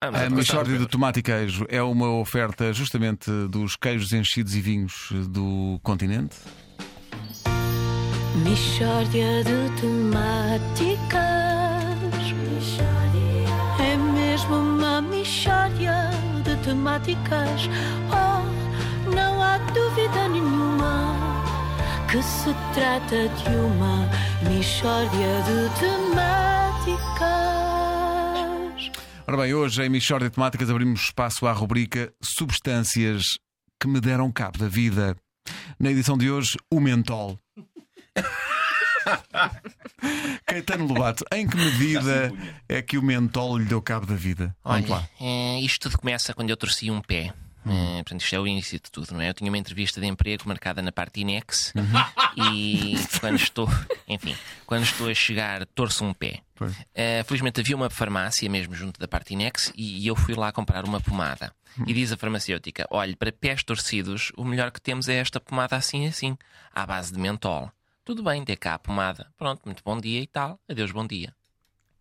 Ah, mas A Michórdia de Tomate e Queijo é uma oferta justamente dos queijos enchidos e vinhos do continente. Mishória de temáticas. É mesmo uma mishória de temáticas. Oh, não há dúvida nenhuma que se trata de uma mishória de temáticas. Ora bem, hoje em Michórdia de Temáticas abrimos espaço à rubrica Substâncias que me deram cabo da vida. Na edição de hoje, o mentol. Caetano Lobato, em que medida é que o mentol lhe deu cabo da vida? Vamos. Olha, eh, isto tudo começa quando eu torci um pé. Eh, portanto, isto é o início de tudo, não é? Eu tinha uma entrevista de emprego marcada na parte Inex e quando estou, enfim, quando estou a chegar, torço um pé. Eh, felizmente havia uma farmácia mesmo junto da parte Inex e, e eu fui lá comprar uma pomada. E diz a farmacêutica: olhe, para pés torcidos, o melhor que temos é esta pomada assim assim, à base de mentol. Tudo bem, dê cá a pomada. Pronto, muito bom dia e tal. Adeus, bom dia.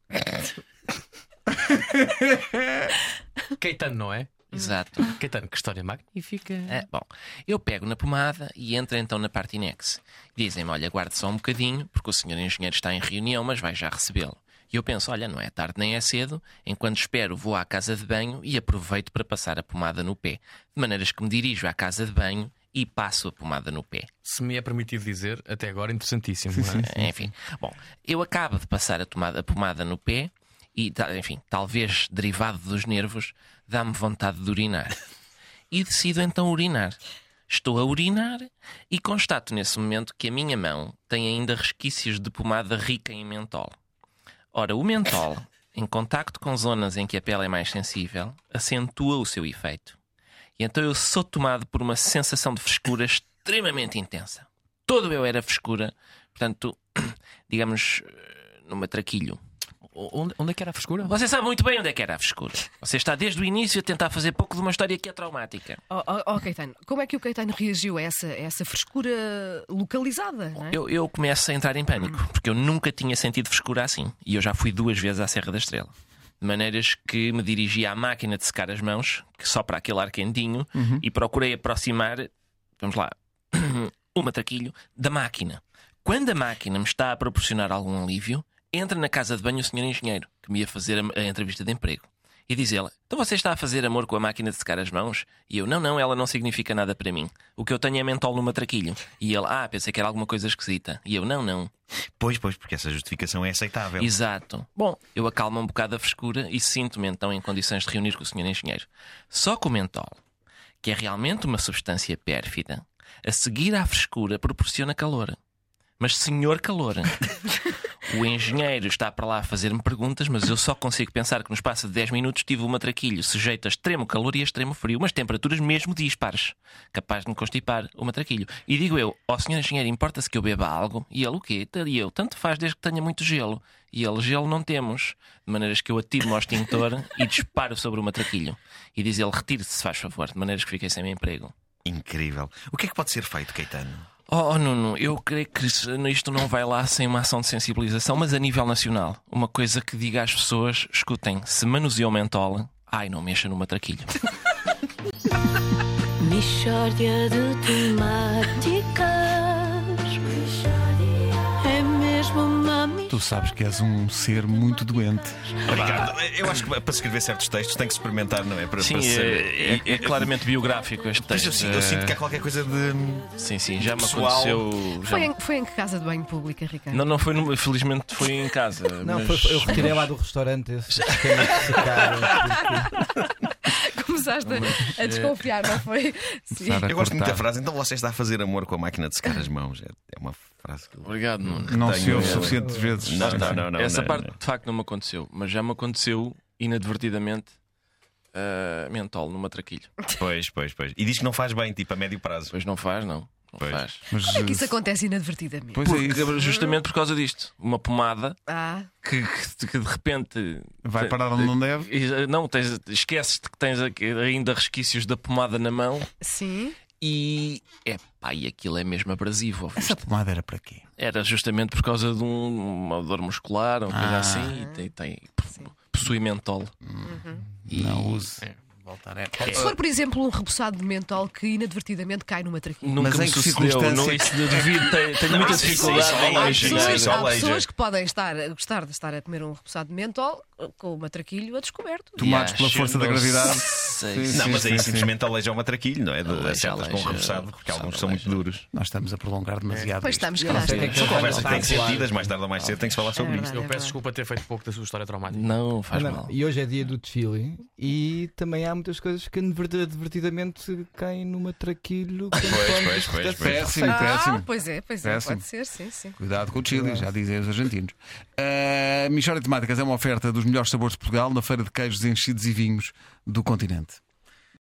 Caetano, não é? Exato. Caetano, que história magnífica. Ah, bom, eu pego na pomada e entro então na parte inex. Dizem-me: olha, guarde só um bocadinho, porque o senhor engenheiro está em reunião, mas vai já recebê-lo. E eu penso: olha, não é tarde nem é cedo, enquanto espero, vou à casa de banho e aproveito para passar a pomada no pé. De maneiras que me dirijo à casa de banho e passo a pomada no pé. Se me é permitido dizer, até agora interessantíssimo. não é? Enfim, bom, eu acabo de passar a, tomada- a pomada no pé e, enfim, talvez derivado dos nervos, dá-me vontade de urinar. E decido então urinar. Estou a urinar e constato nesse momento que a minha mão tem ainda resquícios de pomada rica em mentol. Ora, o mentol, em contacto com zonas em que a pele é mais sensível, acentua o seu efeito. E então eu sou tomado por uma sensação de frescura extremamente intensa. Todo eu era frescura, portanto, digamos, eh, no matraquilho. O- Onde, onde é que era a frescura? Você sabe muito bem onde é que era a frescura. Você está desde o início a tentar fazer pouco de uma história que é traumática. Oh, oh, oh, Caetano, como é que o Caetano reagiu a essa, a essa frescura localizada? Não é? Eu, eu começo a entrar em pânico, porque eu nunca tinha sentido frescura assim. E eu já fui duas vezes à Serra da Estrela. De maneiras que me dirigi à máquina de secar as mãos, que só para aquele ar quentinho, e procurei aproximar, vamos lá, o matraquilho da máquina. Quando a máquina me está a proporcionar algum alívio, entra na casa de banho o senhor engenheiro, que me ia fazer a, a entrevista de emprego. E diz ele: Então você está a fazer amor com a máquina de secar as mãos? E eu: Não, não, ela não significa nada para mim. O que eu tenho é mentol no matraquilho. E ele: Ah, pensei que era alguma coisa esquisita. E eu: Não, não. Pois, pois, porque essa justificação é aceitável. Exato. Bom, eu acalmo um bocado a frescura e sinto-me então em condições de reunir com o senhor engenheiro. Só que o mentol, que é realmente uma substância pérfida, a seguir à frescura proporciona calor. Mas senhor calor. O engenheiro está para lá a fazer-me perguntas, mas eu só consigo pensar que no espaço de 10 minutos tive o matraquilho sujeito a extremo calor e a extremo frio, mas temperaturas mesmo dispares, capaz de me constipar o matraquilho. E digo eu, ó senhor engenheiro, importa-se que eu beba algo? E ele, o quê? E eu, tanto faz desde que tenha muito gelo. E ele, gelo não temos. De maneiras que eu atiro-me ao extintor e disparo sobre o matraquilho. E diz ele, retire-se, se faz favor, de maneiras que fiquei sem emprego. Incrível. O que é que pode ser feito, Caetano? Oh, oh, Nuno, eu creio que isto não vai lá sem uma ação de sensibilização, mas a nível nacional. Uma coisa que diga às pessoas: escutem, se manuseam mentol, ai, não mexa no matraquilho. Mishória de. Tu sabes que és um ser muito doente. Obrigado. Eu acho que para escrever certos textos tem que experimentar, não é? Para, Sim, para ser- é, é- é claramente biográfico este texto. eu, sinto, eu sinto que há qualquer coisa de. Sim, sim, já me aconteceu. já Foi, em, foi em que casa de banho pública, Ricardo? Não, não foi, no- felizmente foi em casa. Não, mas... foi- eu retirei lá do restaurante esse Começaste a, a desconfiar, não foi? Sim. Eu gosto muito da frase. Então você está a fazer amor com a máquina de secar as mãos. É, é uma frase que eu. Obrigado, Nuno. Não Tenho- se ouve suficientes vezes. Não, não, não. não Essa não, parte não. de facto não me aconteceu, mas já me aconteceu inadvertidamente uh, mentol no matraquilho. Pois, pois, pois. E diz que não faz bem, tipo, a médio prazo. Pois não faz, não. Pois. faz. Mas, Como é que isso acontece inadvertidamente? Pois é Porque, isso. justamente por causa disto. Uma pomada Ah, que, que- que de repente. Vai parar onde não deve. E, Não, tens, esqueces-te que tens aqui ainda resquícios da pomada na mão sim. e. É pá, e aquilo é mesmo abrasivo. ouviste? Essa pomada era para quê? Era justamente por causa de um- uma dor muscular, uma coisa Ah. assim. E tem, tem- possui mentol. Não use. É, voltar é. Se for, por exemplo, um repousado de mentol que inadvertidamente cai numa traquinha. Nunca Mas em que circunstância- Não, isso devido, tenho, tenho muita isso- dificuldade é Há pessoas, isso é há pessoas que podem estar, gostar de estar a comer um repousado de mentol com o matraquilho a descoberto. Tomados pela força da gravidade. sei. Sim, Não, sim, mas aí sim, simplesmente aleija o matraquilho, não é? Acertas com repousado, porque alguns são muito duros. Nós estamos a prolongar demasiado. Pois isto. estamos, Eu não sei o que é calhar. que São conversas que têm que ser Claro. tidas, mais tarde ou mais cedo tem que se falar sobre É isto. verdade. Eu peço desculpa ter feito pouco da sua história traumática. Não, faz mal. E hoje é dia do desfile e também há muitas coisas que advertidamente caem numa traquilho. Pois, pois, pois, pois. Péssimo, Ah, péssimo. pois é, pois é, pode ser, sim, sim. Cuidado com o Chile, já dizem os argentinos. A Michória de Temáticas é uma oferta dos melhores sabores de Portugal na Feira de Queijos, Enchidos e Vinhos do continente.